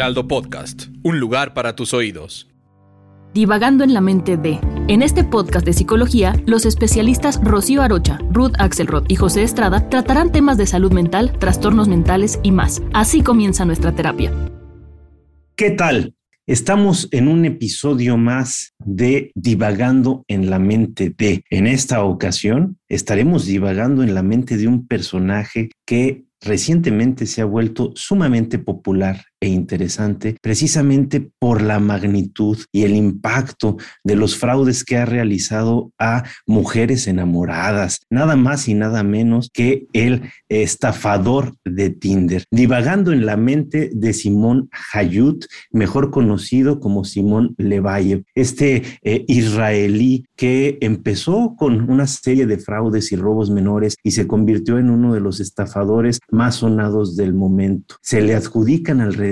Heraldo Podcast, un lugar para tus oídos. Divagando en la mente de. En este podcast de psicología, los especialistas Rocío Arocha, Ruth Axelrod y José Estrada tratarán temas de salud mental, trastornos mentales y más. Así comienza nuestra terapia. ¿Qué tal? Estamos en un episodio más de Divagando en la mente de. En esta ocasión estaremos divagando en la mente de un personaje que recientemente se ha vuelto sumamente popular e interesante precisamente por la magnitud y el impacto de los fraudes que ha realizado a mujeres enamoradas, nada más y nada menos que el estafador de Tinder, divagando en la mente de Simón Hayut, mejor conocido como Simón Levayev, este eh, israelí que empezó con una serie de fraudes y robos menores y se convirtió en uno de los estafadores más sonados del momento. Se le adjudican alrededor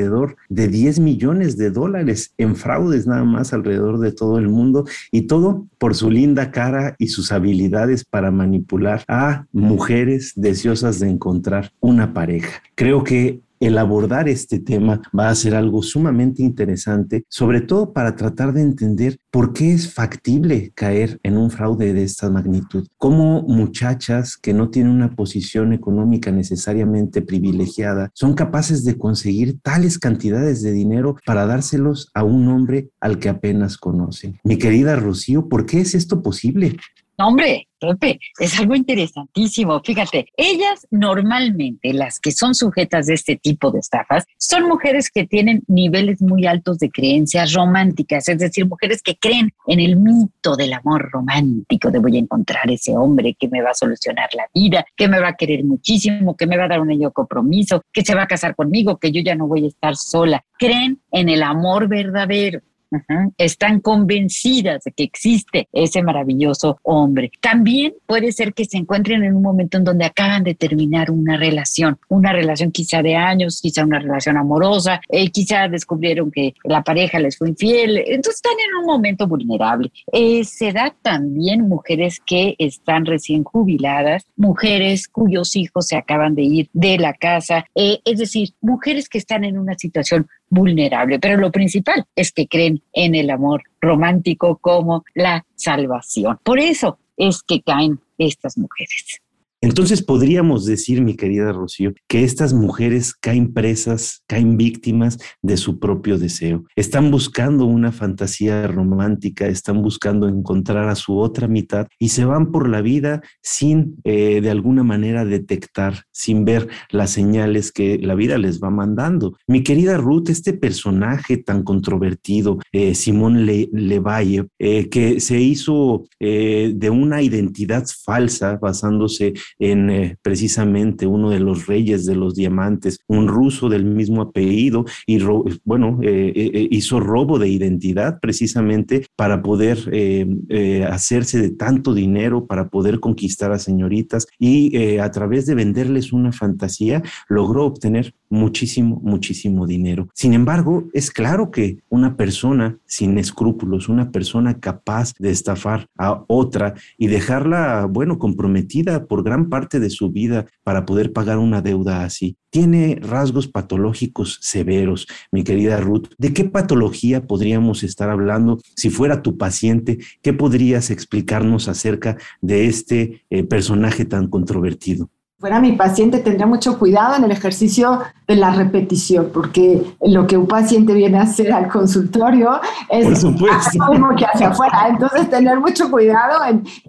de 10 millones de dólares en fraudes nada más alrededor de todo el mundo y todo por su linda cara y sus habilidades para manipular a mujeres deseosas de encontrar una pareja. Creo que el abordar este tema va a ser algo sumamente interesante, sobre todo para tratar de entender por qué es factible caer en un fraude de esta magnitud. Cómo muchachas que no tienen una posición económica necesariamente privilegiada son capaces de conseguir tales cantidades de dinero para dárselos a un hombre al que apenas conocen. Mi querida Rocío, ¿por qué es esto posible? Hombre, Pepe, es algo interesantísimo. Fíjate, ellas normalmente, las que son sujetas de este tipo de estafas, son mujeres que tienen niveles muy altos de creencias románticas, es decir, mujeres que creen en el mito del amor romántico, de voy a encontrar ese hombre que me va a solucionar la vida, que me va a querer muchísimo, que me va a dar un ello compromiso, que se va a casar conmigo, que yo ya no voy a estar sola. Creen en el amor verdadero. Están convencidas de que existe ese maravilloso hombre. También puede ser que se encuentren en un momento en donde acaban de terminar una relación, una relación quizá de años, quizá una relación amorosa, eh, quizá descubrieron que la pareja les fue infiel, entonces están en un momento vulnerable. Eh, se da también mujeres que están recién jubiladas, mujeres cuyos hijos se acaban de ir de la casa, eh, es decir, mujeres que están en una situación vulnerable. Pero lo principal es que creen en el amor romántico como la salvación. Por eso es que caen estas mujeres. Entonces podríamos decir, mi querida Rocío, que estas mujeres caen presas, caen víctimas de su propio deseo. Están buscando una fantasía romántica, están buscando encontrar a su otra mitad y se van por la vida sin eh, de alguna manera detectar, sin ver las señales que la vida les va mandando. Mi querida Ruth, este personaje tan controvertido, eh, Simón Le Levalle, eh, que se hizo de una identidad falsa basándose en eh, precisamente uno de los reyes de los diamantes, un ruso del mismo apellido, y bueno, eh, eh, hizo robo de identidad precisamente para poder hacerse de tanto dinero, para poder conquistar a señoritas y a través de venderles una fantasía logró obtener muchísimo, muchísimo dinero. Sin embargo, es claro que una persona sin escrúpulos, una persona capaz de estafar a otra y dejarla, bueno, comprometida por gran parte de su vida para poder pagar una deuda así. Tiene rasgos patológicos severos, mi querida Ruth. ¿De qué patología podríamos estar hablando si fuera tu paciente? ¿Qué podrías explicarnos acerca de este eh, personaje tan controvertido? Fuera mi paciente, tendría mucho cuidado en el ejercicio de la repetición, porque lo que un paciente viene a hacer al consultorio es lo mismo que hacia afuera. Entonces, tener mucho cuidado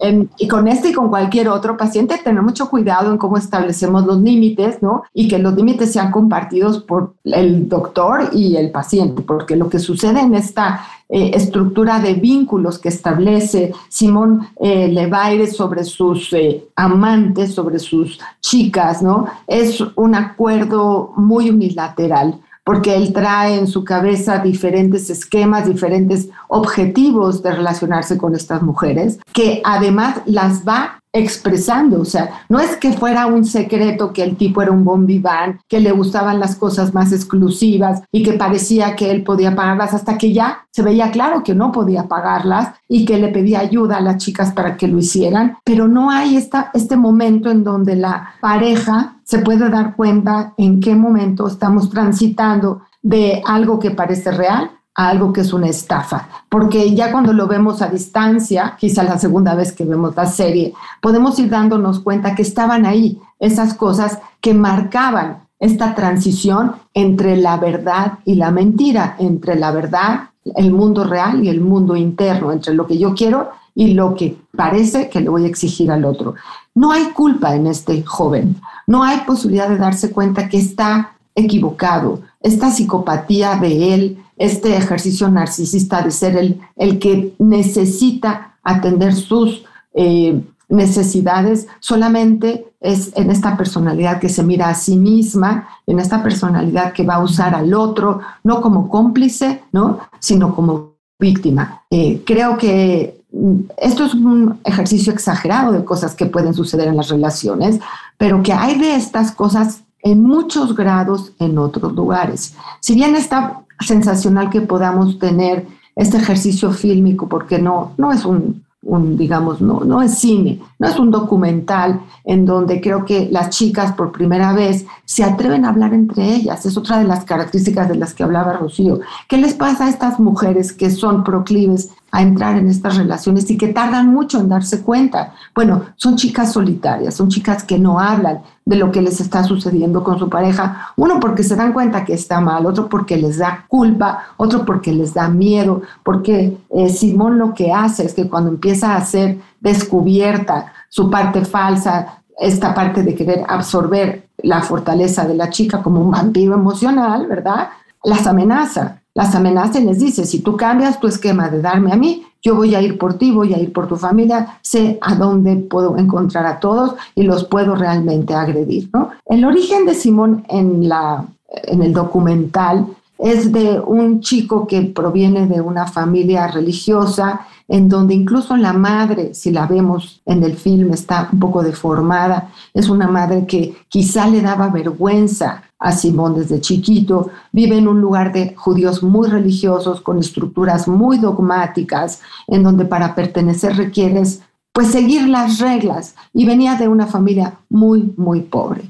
en, y con este y con cualquier otro paciente, tener mucho cuidado en cómo establecemos los límites, ¿no? Y que los límites sean compartidos por el doctor y el paciente, porque lo que sucede en esta eh, estructura de vínculos que establece Simón eh, Levaire sobre sus eh, amantes, sobre sus chicas, ¿no? Es un acuerdo muy unilateral porque él trae en su cabeza diferentes esquemas, diferentes objetivos de relacionarse con estas mujeres, que además las va expresando, o sea, no es que fuera un secreto que el tipo era un bombiván, que le gustaban las cosas más exclusivas y que parecía que él podía pagarlas hasta que ya se veía claro que no podía pagarlas y que le pedía ayuda a las chicas para que lo hicieran, pero no hay esta, este momento en donde la pareja se puede dar cuenta en qué momento estamos transitando de algo que parece real algo que es una estafa, porque ya cuando lo vemos a distancia, quizá la segunda vez que vemos la serie, podemos ir dándonos cuenta que estaban ahí esas cosas que marcaban esta transición entre la verdad y la mentira, entre la verdad, el mundo real y el mundo interno, entre lo que yo quiero y lo que parece que le voy a exigir al otro. No hay culpa en este joven, no hay posibilidad de darse cuenta que está equivocado, esta psicopatía de él, este ejercicio narcisista de ser el, el que necesita atender sus eh, necesidades, solamente es en esta personalidad que se mira a sí misma, en esta personalidad que va a usar al otro, no como cómplice, ¿no? sino como víctima. Eh, creo que mm, esto es un ejercicio exagerado de cosas que pueden suceder en las relaciones, pero que hay de estas cosas en muchos grados en otros lugares. Si bien está sensacional que podamos tener este ejercicio fílmico, porque no, no es un, un, digamos, no, no es cine, no es un documental en donde creo que las chicas por primera vez se atreven a hablar entre ellas. Es otra de las características de las que hablaba Rocío. ¿Qué les pasa a estas mujeres que son proclives a entrar en estas relaciones y que tardan mucho en darse cuenta. Bueno, son chicas solitarias, son chicas que no hablan de lo que les está sucediendo con su pareja, uno porque se dan cuenta que está mal, otro porque les da culpa, otro porque les da miedo, porque eh, Simón lo que hace es que cuando empieza a ser descubierta su parte falsa, esta parte de querer absorber la fortaleza de la chica como un vampiro emocional, ¿verdad? Las amenaza las amenaza y les dice, si tú cambias tu esquema de darme a mí, yo voy a ir por ti, voy a ir por tu familia, sé a dónde puedo encontrar a todos y los puedo realmente agredir. ¿no? El origen de Simón en, la, en el documental es de un chico que proviene de una familia religiosa en donde incluso la madre, si la vemos en el film, está un poco deformada. Es una madre que quizá le daba vergüenza a Simón desde chiquito. Vive en un lugar de judíos muy religiosos, con estructuras muy dogmáticas, en donde para pertenecer requieres pues seguir las reglas. Y venía de una familia muy, muy pobre.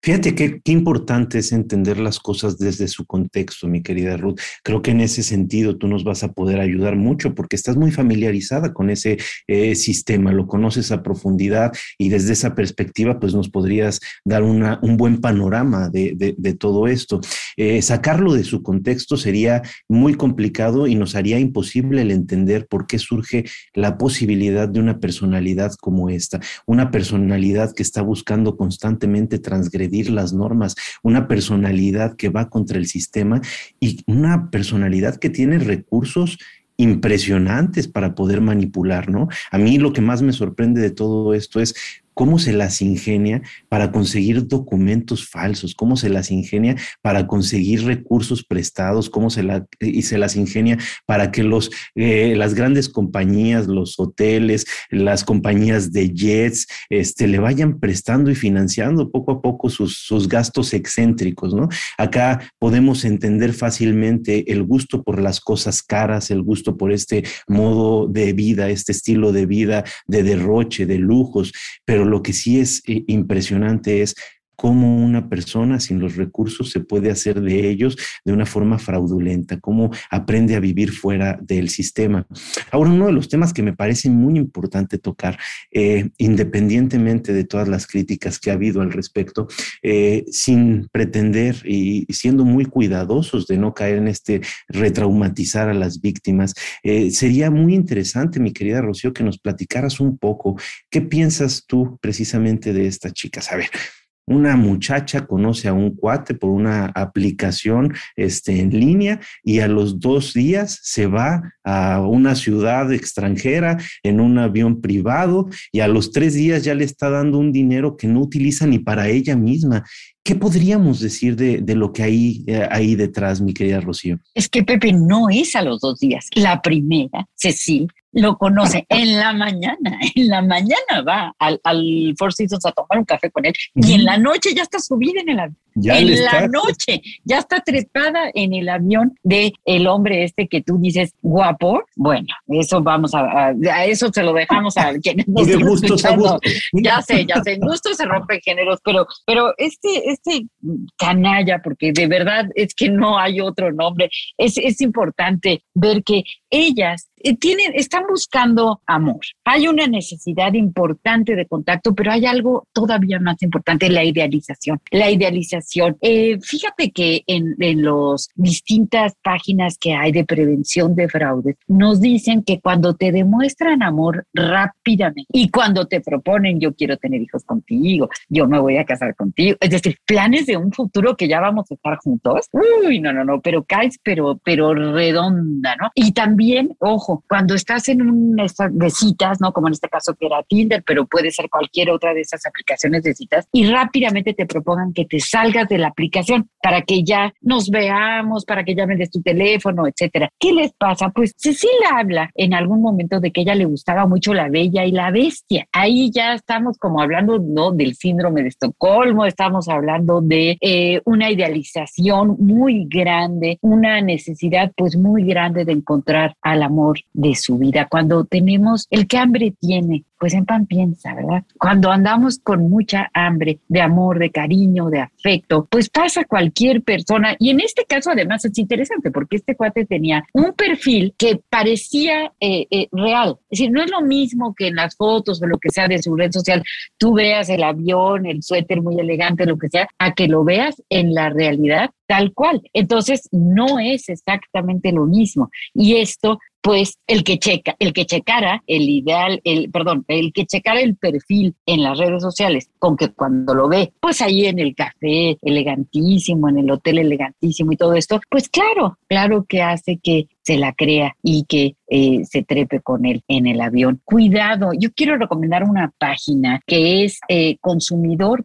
Fíjate qué, importante es entender las cosas desde su contexto, mi querida Ruth. Creo que en ese sentido tú nos vas a poder ayudar mucho porque estás muy familiarizada con ese eh, sistema, lo conoces a profundidad y desde esa perspectiva pues nos podrías dar un buen panorama de, de, todo esto. Eh, sacarlo de su contexto sería muy complicado y nos haría imposible el entender por qué surge la posibilidad de una personalidad como esta, una personalidad que está buscando constantemente transgredir las normas, una personalidad que va contra el sistema y una personalidad que tiene recursos impresionantes para poder manipular, ¿no? A mí lo que más me sorprende de todo esto es cómo se las ingenia para conseguir documentos falsos, cómo se las ingenia para conseguir recursos prestados, cómo se, la, y se las ingenia para que los, eh, las grandes compañías, los hoteles, las compañías de jets, este, le vayan prestando y financiando poco a poco sus, sus gastos excéntricos, ¿no? Acá podemos entender fácilmente el gusto por las cosas caras, el gusto por este modo de vida, este estilo de vida de derroche, de lujos, pero lo que sí es eh, impresionante es cómo una persona sin los recursos se puede hacer de ellos de una forma fraudulenta, cómo aprende a vivir fuera del sistema. Ahora, uno de los temas que me parece muy importante tocar, eh, independientemente de todas las críticas que ha habido al respecto, eh, sin pretender y siendo muy cuidadosos de no caer en este retraumatizar a las víctimas, eh, sería muy interesante, mi querida Rocío, que nos platicaras un poco qué piensas tú precisamente de estas chicas. A ver, una muchacha conoce a un cuate por una aplicación este, en línea y a los dos días se va a una ciudad extranjera en un avión privado y a los tres días ya le está dando un dinero que no utiliza ni para ella misma. ¿Qué podríamos decir de, lo que hay eh, ahí detrás, mi querida Rocío? Es que Pepe no es a los dos días. La primera, Cecil, lo conoce en la mañana, en la mañana va al, al Four Seasons a tomar un café con él y en la noche ya está subida en el avión. En la noche ya está trepada en el avión de el hombre este que tú dices guapo. Bueno, eso vamos a, a, eso se lo dejamos a quienes nos están escuchando. Ya sé, ya sé, gusto se rompe géneros, pero, pero este, este canalla, porque de verdad es que no hay otro nombre, es, es importante ver que ellas tienen, están buscando amor. Hay una necesidad importante de contacto, pero hay algo todavía más importante, la idealización. La idealización. Eh, fíjate que en, en las distintas páginas que hay de prevención de fraudes, nos dicen que cuando te demuestran amor rápidamente y cuando te proponen yo quiero tener hijos contigo, yo me voy a casar contigo, es decir, planes de un futuro que ya vamos a estar juntos, uy, no, no, no, pero caes, pero, pero redonda, ¿no? Y también, ojo, cuando estás en una de citas, ¿no? Como en este caso que era Tinder, pero puede ser cualquier otra de esas aplicaciones de citas, y rápidamente te propongan que te salgas de la aplicación para que ya nos veamos, para que ya vendes tu teléfono, etcétera. ¿Qué les pasa? Pues Cecilia habla en algún momento de que ella le gustaba mucho la bella y la bestia. Ahí ya estamos como hablando, ¿no? Del síndrome de Estocolmo, estamos hablando de eh, una idealización muy grande, una necesidad pues muy grande de encontrar al amor de su vida. Cuando tenemos el que hambre tiene, pues en pan piensa, ¿verdad? Cuando andamos con mucha hambre de amor, de cariño, de afecto, pues pasa cualquier persona. Y en este caso además es interesante porque este cuate tenía un perfil que parecía eh, eh, real. Es decir, no es lo mismo que en las fotos o lo que sea de su red social, tú veas el avión, el suéter muy elegante, lo que sea, a que lo veas en la realidad tal cual. Entonces, no es exactamente lo mismo. Y esto pues el que checa, el que checara el ideal, el, perdón, el que checara el perfil en las redes sociales, con que cuando lo ve, pues ahí en el café elegantísimo, en el hotel elegantísimo y todo esto, pues claro, claro que hace que se la crea y que eh, se trepe con él en el avión. Cuidado, yo quiero recomendar una página que es eh, consumidor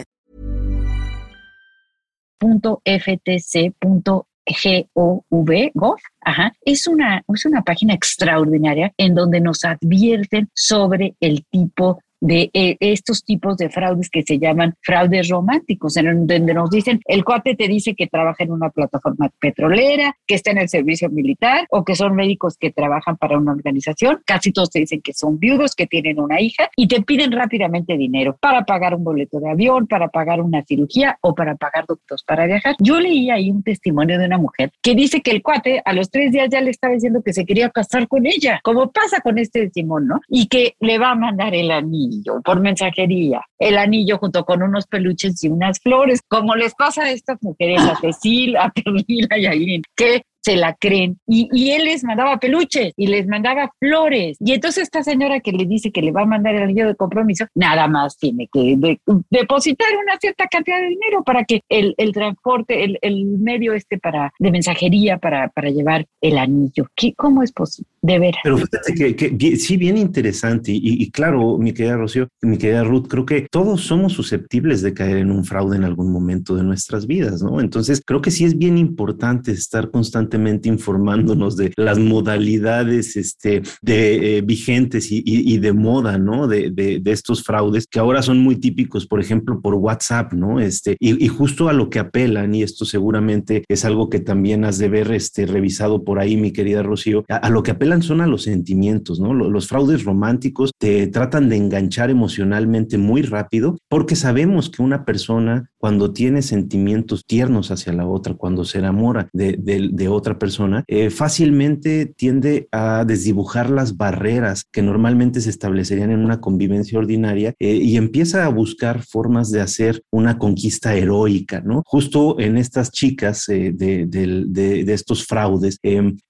.ftc.gov, ajá, es una, es una página extraordinaria en donde nos advierten sobre el tipo de eh, estos tipos de fraudes que se llaman fraudes románticos, en donde nos dicen, el cuate te dice que trabaja en una plataforma petrolera, que está en el servicio militar o que son médicos que trabajan para una organización, casi todos te dicen que son viudos, que tienen una hija y te piden rápidamente dinero para pagar un boleto de avión, para pagar una cirugía o para pagar doctores para viajar. Yo leí ahí un testimonio de una mujer que dice que el cuate a los tres días ya le estaba diciendo que se quería casar con ella, como pasa con este Simón, ¿no? Y que le va a mandar el anillo por mensajería, el anillo junto con unos peluches y unas flores, como les pasa a estas mujeres, a Cecil, a Perlina y a Irene, que se la creen. Y, y, él les mandaba peluches y les mandaba flores. Y entonces esta señora que le dice que le va a mandar el anillo de compromiso, nada más tiene que depositar una cierta cantidad de dinero para que el, el transporte, el, el, medio este para, de mensajería para, para llevar el anillo. ¿Qué, ¿Cómo es posible? De ver. Pero fíjate que, sí, bien interesante. Y, claro, mi querida Rocío, mi querida Ruth, creo que todos somos susceptibles de caer en un fraude en algún momento de nuestras vidas, ¿no? Entonces, creo que sí es bien importante estar constantemente informándonos de las modalidades este, de, eh, vigentes y, y, de moda, ¿no? De, de, estos fraudes que ahora son muy típicos, por ejemplo, por WhatsApp, ¿no? Este, y, y, justo a lo que apelan, y esto seguramente es algo que también has de ver este, revisado por ahí, mi querida Rocío, a, a lo que apelan son a los sentimientos, ¿no? Los fraudes románticos te tratan de enganchar emocionalmente muy rápido porque sabemos que una persona cuando tiene sentimientos tiernos hacia la otra, cuando se enamora de, otra persona, eh, fácilmente tiende a desdibujar las barreras que normalmente se establecerían en una convivencia ordinaria eh, y empieza a buscar formas de hacer una conquista heroica, ¿no? Justo en estas chicas eh, de, estos fraudes,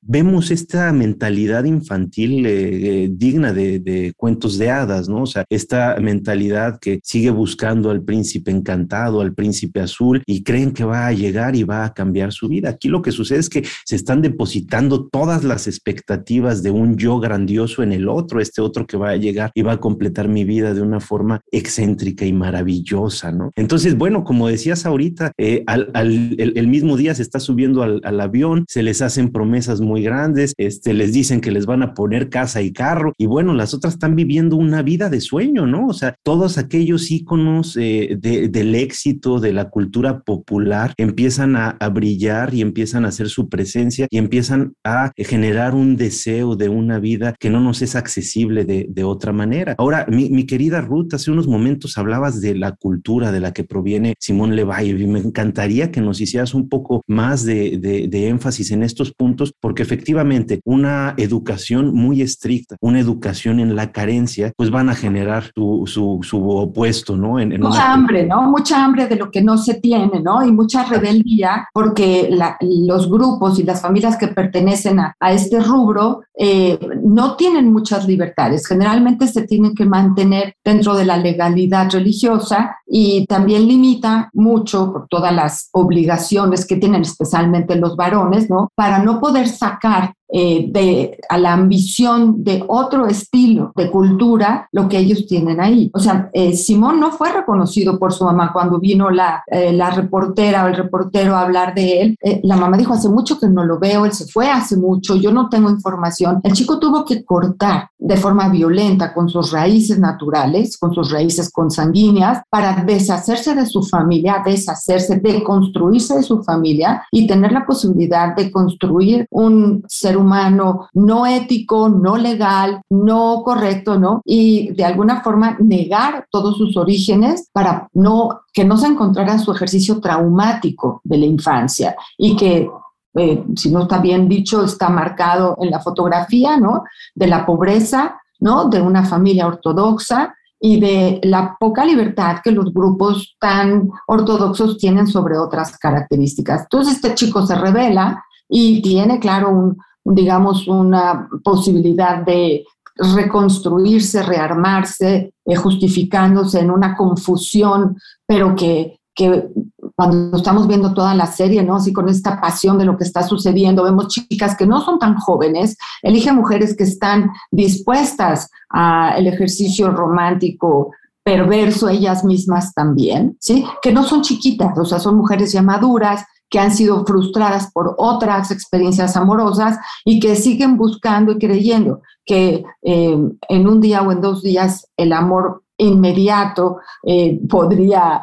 vemos esta mentalidad infantil digna de, cuentos de hadas, ¿no? O sea, esta mentalidad que sigue buscando al príncipe encantado, al príncipe azul y creen que va a llegar y va a cambiar su vida. Aquí lo que sucede es que se están depositando todas las expectativas de un yo grandioso en el otro, este otro que va a llegar y va a completar mi vida de una forma excéntrica y maravillosa, ¿no? Entonces, bueno, como decías ahorita, eh, al, el, mismo día se está subiendo al, al, avión, se les hacen promesas muy grandes, este, les dicen que les van a poner casa y carro y bueno, las otras están viviendo una vida de sueño, ¿no? O sea, todos aquellos íconos eh, del éxito, de la cultura popular empiezan a, brillar y empiezan a hacer su presencia y empiezan a generar un deseo de una vida que no nos es accesible de, otra manera. Ahora, mi, querida Ruth, hace unos momentos hablabas de la cultura de la que proviene Simón Levalle y me encantaría que nos hicieras un poco más de, énfasis en estos puntos porque efectivamente una educación muy estricta, una educación en la carencia, pues van a generar su, su, opuesto, ¿no? En, Mucha hambre, ¿no? Mucha hambre de lo que no se tiene, ¿no? Y mucha rebeldía porque los grupos y las familias que pertenecen a, este rubro eh, no tienen muchas libertades. Generalmente se tienen que mantener dentro de la legalidad religiosa y también limita mucho por todas las obligaciones que tienen especialmente los varones, ¿no? Para no poder sacar eh, de, a la ambición de otro estilo de cultura lo que ellos tienen ahí. O sea, eh, Simón no fue reconocido por su mamá cuando vino la, eh, la reportera o el reportero a hablar de él. la mamá dijo, hace mucho que no lo veo, él se fue hace mucho, yo no tengo información. El chico tuvo que cortar de forma violenta con sus raíces naturales, con sus raíces consanguíneas, para deshacerse de su familia, deshacerse, de construirse de su familia y tener la posibilidad de construir un ser humano no ético, no legal, no correcto, ¿no? Y de alguna forma negar todos sus orígenes para no que no se encontrara su ejercicio traumático de la infancia y que eh, si no está bien dicho, está marcado en la fotografía, ¿no? De la pobreza, ¿no? De una familia ortodoxa y de la poca libertad que los grupos tan ortodoxos tienen sobre otras características. Entonces este chico se revela y tiene, claro, un, digamos, una posibilidad de reconstruirse, rearmarse, eh, justificándose en una confusión, pero que, que cuando estamos viendo toda la serie, ¿no? Así con esta pasión de lo que está sucediendo, vemos chicas que no son tan jóvenes, eligen mujeres que están dispuestas al ejercicio romántico perverso ellas mismas también, ¿sí? Que no son chiquitas, o sea, son mujeres ya maduras, que han sido frustradas por otras experiencias amorosas y que siguen buscando y creyendo que eh, en un día o en dos días el amor inmediato eh, podría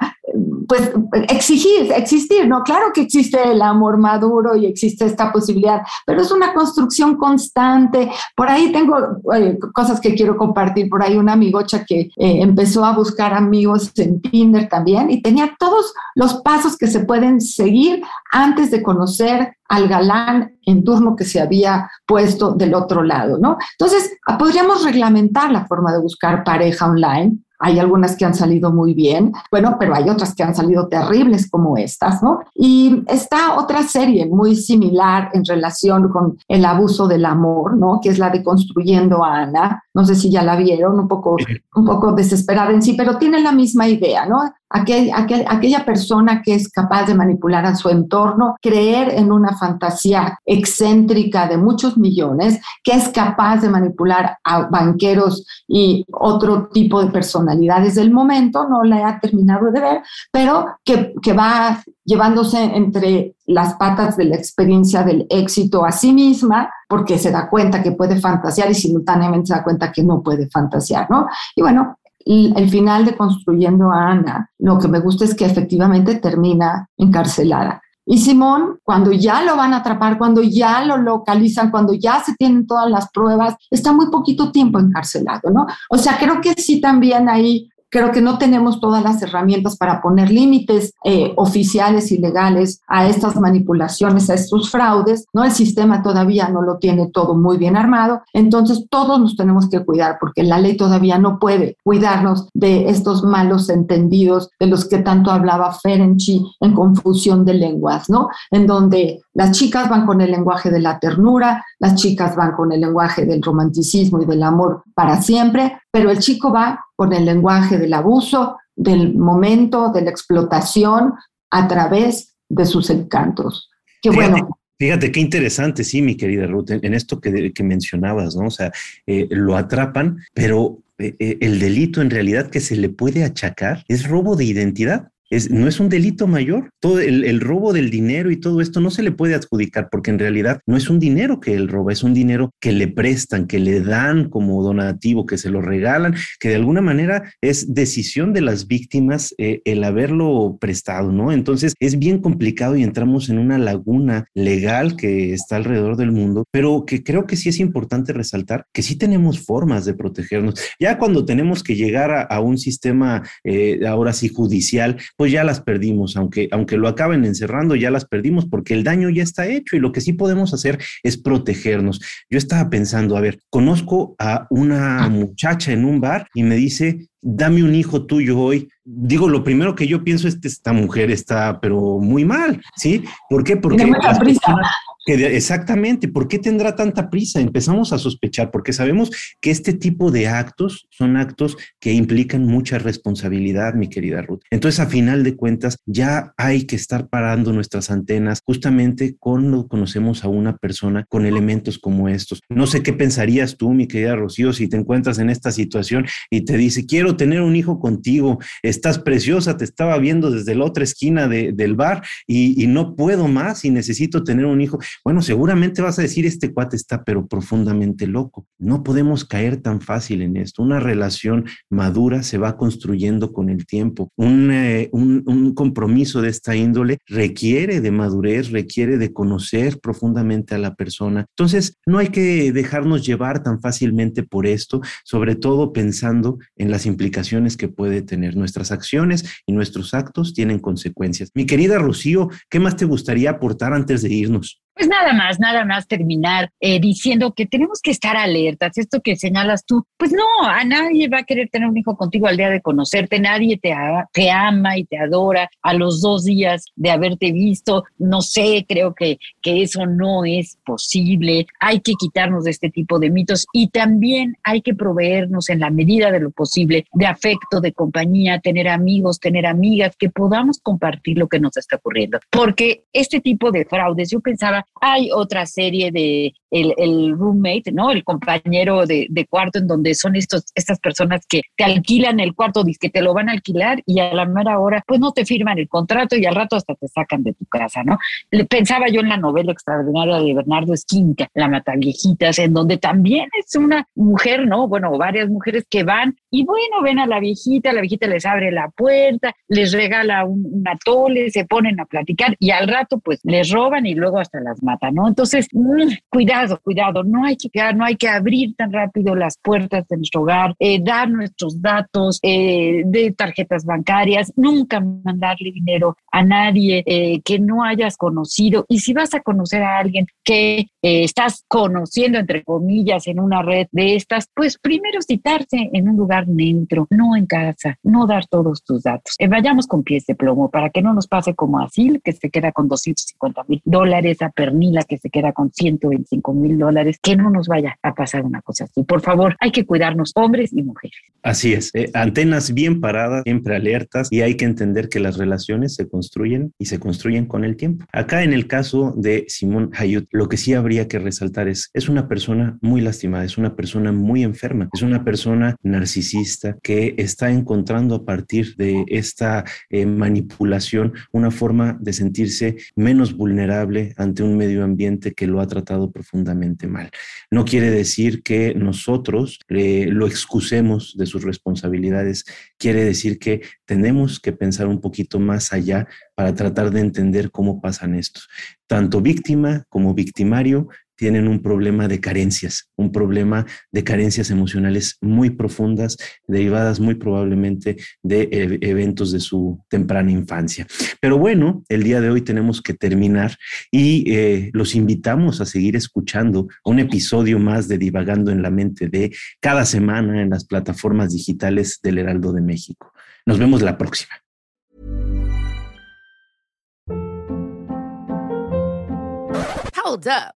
pues exigir, existir, ¿no? Claro que existe el amor maduro y existe esta posibilidad, pero es una construcción constante. Por ahí tengo eh, cosas que quiero compartir. Por ahí una amigocha que eh, empezó a buscar amigos en Tinder también y tenía todos los pasos que se pueden seguir antes de conocer al galán en turno que se había puesto del otro lado, ¿no? Entonces, podríamos reglamentar la forma de buscar pareja online hay algunas que han salido muy bien, bueno, pero hay otras que han salido terribles como estas, ¿no? Y está otra serie muy similar en relación con el abuso del amor, ¿no? Que es la de Construyendo a Ana. No sé si ya la vieron, un poco, un poco desesperada en sí, pero tiene la misma idea, ¿no? Aquel, aquella persona que es capaz de manipular a su entorno, creer en una fantasía excéntrica de muchos millones, que es capaz de manipular a banqueros y otro tipo de personalidades del momento, no la he terminado de ver, pero que, que va llevándose entre las patas de la experiencia del éxito a sí misma, porque se da cuenta que puede fantasear y simultáneamente se da cuenta que no puede fantasear, ¿no? Y bueno, el final de Construyendo a Ana, lo que me gusta es que efectivamente termina encarcelada. Y Simón, cuando ya lo van a atrapar, cuando ya lo localizan, cuando ya se tienen todas las pruebas, está muy poquito tiempo encarcelado, ¿no? O sea, creo que sí también ahí Creo que no tenemos todas las herramientas para poner límites eh, oficiales y legales a estas manipulaciones, a estos fraudes, ¿no? El sistema todavía no lo tiene todo muy bien armado, entonces todos nos tenemos que cuidar porque la ley todavía no puede cuidarnos de estos malos entendidos de los que tanto hablaba Ferenczi en confusión de lenguas, ¿no? En donde las chicas van con el lenguaje de la ternura, las chicas van con el lenguaje del romanticismo y del amor para siempre, pero el chico va con el lenguaje del abuso, del momento, de la explotación a través de sus encantos. Qué bueno. Fíjate qué interesante, sí, mi querida Ruth, en, esto que, mencionabas, ¿no? O sea, eh, lo atrapan, pero eh, eh, el delito en realidad que se le puede achacar es robo de identidad no es un delito mayor. Todo el, robo del dinero y todo esto no se le puede adjudicar porque en realidad no es un dinero que él roba, es un dinero que le prestan, que le dan como donativo, que se lo regalan, que de alguna manera es decisión de las víctimas eh, el haberlo prestado, ¿no? Entonces es bien complicado y entramos en una laguna legal que está alrededor del mundo, pero que creo que sí es importante resaltar que sí tenemos formas de protegernos. Ya cuando tenemos que llegar a, un sistema, eh, ahora sí, judicial, pues ya las perdimos, aunque, aunque lo acaben encerrando, ya las perdimos porque el daño ya está hecho y lo que sí podemos hacer es protegernos. Yo estaba pensando, a ver, conozco a una muchacha en un bar y me dice, dame un hijo tuyo hoy. Digo, lo primero que yo pienso es que esta mujer está, pero muy mal, ¿sí? ¿Por qué? Porque exactamente, ¿por qué tendrá tanta prisa? Empezamos a sospechar porque sabemos que este tipo de actos son actos que implican mucha responsabilidad, mi querida Ruth. Entonces, a final de cuentas, ya hay que estar parando nuestras antenas justamente cuando conocemos a una persona con elementos como estos. No sé qué pensarías tú, mi querida Rocío, si te encuentras en esta situación y te dice, quiero tener un hijo contigo, estás preciosa, te estaba viendo desde la otra esquina del bar y, no puedo más y necesito tener un hijo. Bueno, seguramente vas a decir, este cuate está pero profundamente loco. No podemos caer tan fácil en esto. Una relación madura se va construyendo con el tiempo. Eh, un, un, compromiso de esta índole requiere de madurez, requiere de conocer profundamente a la persona. Entonces, no hay que dejarnos llevar tan fácilmente por esto, sobre todo pensando en las implicaciones que puede tener. Nuestras acciones y nuestros actos tienen consecuencias. Mi querida Rocío, ¿qué más te gustaría aportar antes de irnos? Pues nada más, nada más terminar eh, diciendo que tenemos que estar alertas. Esto que señalas tú, pues no, a nadie va a querer tener un hijo contigo al día de conocerte, nadie te, te ama y te adora a los dos días de haberte visto. No sé, creo que, que eso no es posible. Hay que quitarnos de este tipo de mitos y también hay que proveernos en la medida de lo posible de afecto, de compañía, tener amigos, tener amigas, que podamos compartir lo que nos está ocurriendo. Porque este tipo de fraudes, yo pensaba, hay otra serie de el, roommate, ¿no? El compañero de, cuarto en donde son estos, estas personas que te alquilan el cuarto, que te lo van a alquilar y a la mera hora, pues no te firman el contrato y al rato hasta te sacan de tu casa, ¿no? Le, pensaba yo en la novela extraordinaria de Bernardo Esquinca, La Mataviejitas, en donde también es una mujer, ¿no? Bueno, varias mujeres que van y bueno, ven a la viejita, la viejita les abre la puerta, les regala un, un atole, se ponen a platicar y al rato pues les roban y luego hasta las mata, ¿no? Entonces, mm, cuidado, cuidado, no hay que no hay que abrir tan rápido las puertas de nuestro hogar, eh, dar nuestros datos eh, de tarjetas bancarias, nunca mandarle dinero a nadie eh, que no hayas conocido. Y si vas a conocer a alguien que estás conociendo, entre comillas, en una red de estas, pues primero citarse en un lugar neutro, no en casa, no dar todos tus datos. vayamos con pies de plomo para que no nos pase como así, que se queda con 250 mil dólares a Pernila que se queda con 125 mil dólares, que no nos vaya a pasar una cosa así. Por favor, hay que cuidarnos hombres y mujeres. Así es, eh, antenas bien paradas, siempre alertas y hay que entender que las relaciones se construyen y se construyen con el tiempo. Acá en el caso de Simón Hayut, lo que sí habría que resaltar es, es una persona muy lastimada, es una persona muy enferma, es una persona narcisista que está encontrando a partir de esta eh, manipulación una forma de sentirse menos vulnerable ante un medio ambiente que lo ha tratado profundamente mal. No quiere decir que nosotros eh, lo excusemos de sus responsabilidades, quiere decir que tenemos que pensar un poquito más allá para tratar de entender cómo pasan estos. Tanto víctima como victimario tienen un problema de carencias, un problema de carencias emocionales muy profundas, derivadas muy probablemente de e, eventos de su temprana infancia. Pero bueno, el día de hoy tenemos que terminar y eh, los invitamos a seguir escuchando un episodio más de Divagando en la Mente de cada semana en las plataformas digitales del Heraldo de México. Nos vemos la próxima. Hold up.